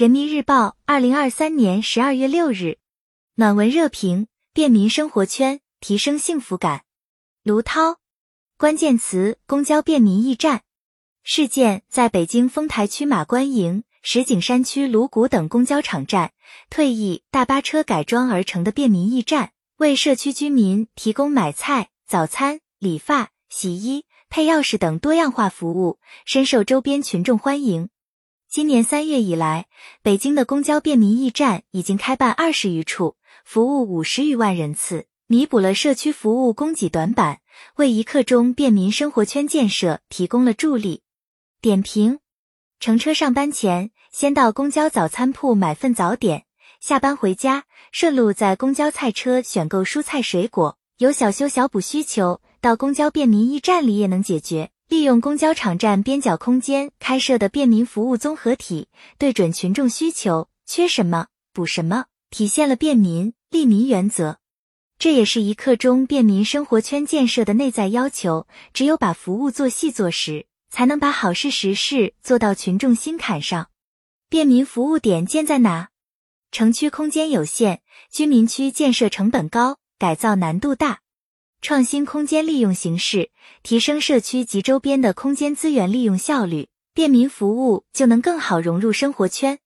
人民日报，二零二三年十二月六日，暖文热评：便民生活圈，提升幸福感。卢涛，关键词：公交便民驿站。事件在北京丰台区马关营、石景山区芦谷等公交场站，退役大巴车改装而成的便民驿站，为社区居民提供买菜、早餐、理发、洗衣、配钥匙等多样化服务，深受周边群众欢迎。今年三月以来，北京的公交便民驿站已经开办二十余处，服务五十余万人次，弥补了社区服务供给短板，为一刻钟便民生活圈建设提供了助力。点评：乘车上班前，先到公交早餐铺买份早点；下班回家，顺路在公交菜车选购蔬菜水果。有小修小补需求，到公交便民驿站里也能解决。利用公交场站边角空间开设的便民服务综合体，对准群众需求，缺什么补什么，体现了便民利民原则。这也是一刻钟便民生活圈建设的内在要求。只有把服务做细做实，才能把好事实事做到群众心坎上。便民服务点建在哪？城区空间有限，居民区建设成本高，改造难度大。创新空间利用形式，提升社区及周边的空间资源利用效率，便民服务就能更好融入生活圈。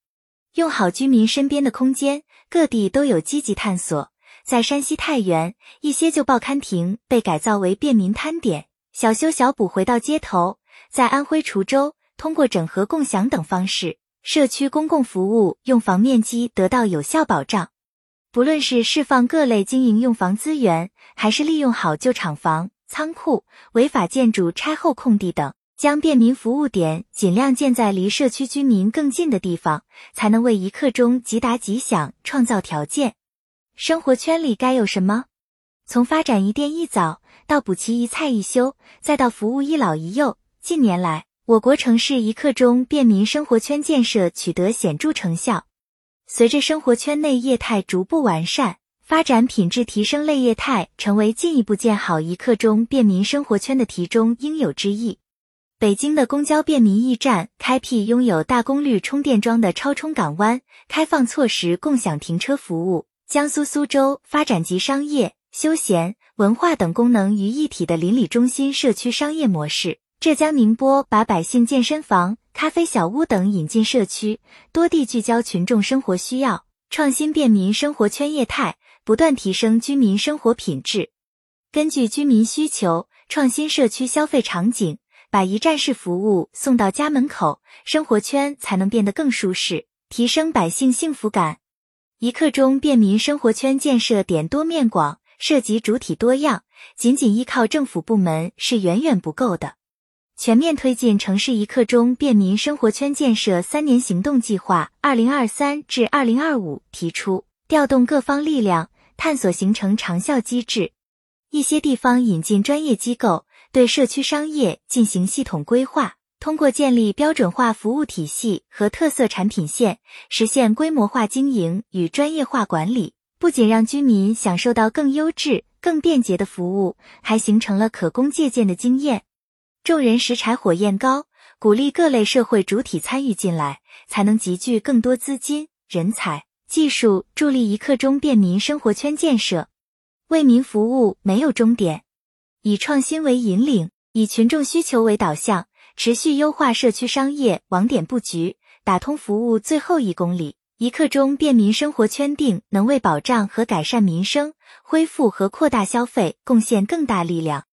用好居民身边的空间，各地都有积极探索。在山西太原，一些旧报刊亭被改造为便民摊点，小修小补回到街头。在安徽滁州，通过整合共享等方式，社区公共服务用房面积得到有效保障。不论是释放各类经营用房资源，还是利用好旧厂房、仓库、违法建筑拆后空地等，将便民服务点尽量建在离社区居民更近的地方，才能为一刻钟即达即享创造条件。生活圈里该有什么？从发展一店一早，到补齐一菜一休，再到服务一老一幼，近年来，我国城市一刻钟便民生活圈建设取得显著成效。随着生活圈内业态逐步完善，发展品质提升类业态成为进一步建好一刻钟便民生活圈的题中应有之义。北京的公交便民驿站开辟拥有大功率充电桩的超充港湾，开放错时共享停车服务。江苏苏州发展集商业、休闲、文化等功能于一体的邻里中心社区商业模式。浙江宁波把百姓健身房。咖啡小屋等引进社区，多地聚焦群众生活需要，创新便民生活圈业态，不断提升居民生活品质。根据居民需求，创新社区消费场景，把一站式服务送到家门口，生活圈才能变得更舒适，提升百姓幸福感。一刻钟便民生活圈建设点多面广，涉及主体多样，仅仅依靠政府部门是远远不够的。全面推进城市一刻钟便民生活圈建设三年行动计划（二零二三至二零二五）提出，调动各方力量，探索形成长效机制。一些地方引进专业机构，对社区商业进行系统规划，通过建立标准化服务体系和特色产品线，实现规模化经营与专业化管理。不仅让居民享受到更优质、更便捷的服务，还形成了可供借鉴的经验。众人拾柴火焰高，鼓励各类社会主体参与进来，才能集聚更多资金、人才、技术，助力一刻钟便民生活圈建设。为民服务没有终点，以创新为引领，以群众需求为导向，持续优化社区商业网点布局，打通服务最后一公里。一刻钟便民生活圈定能为保障和改善民生、恢复和扩大消费贡献更大力量。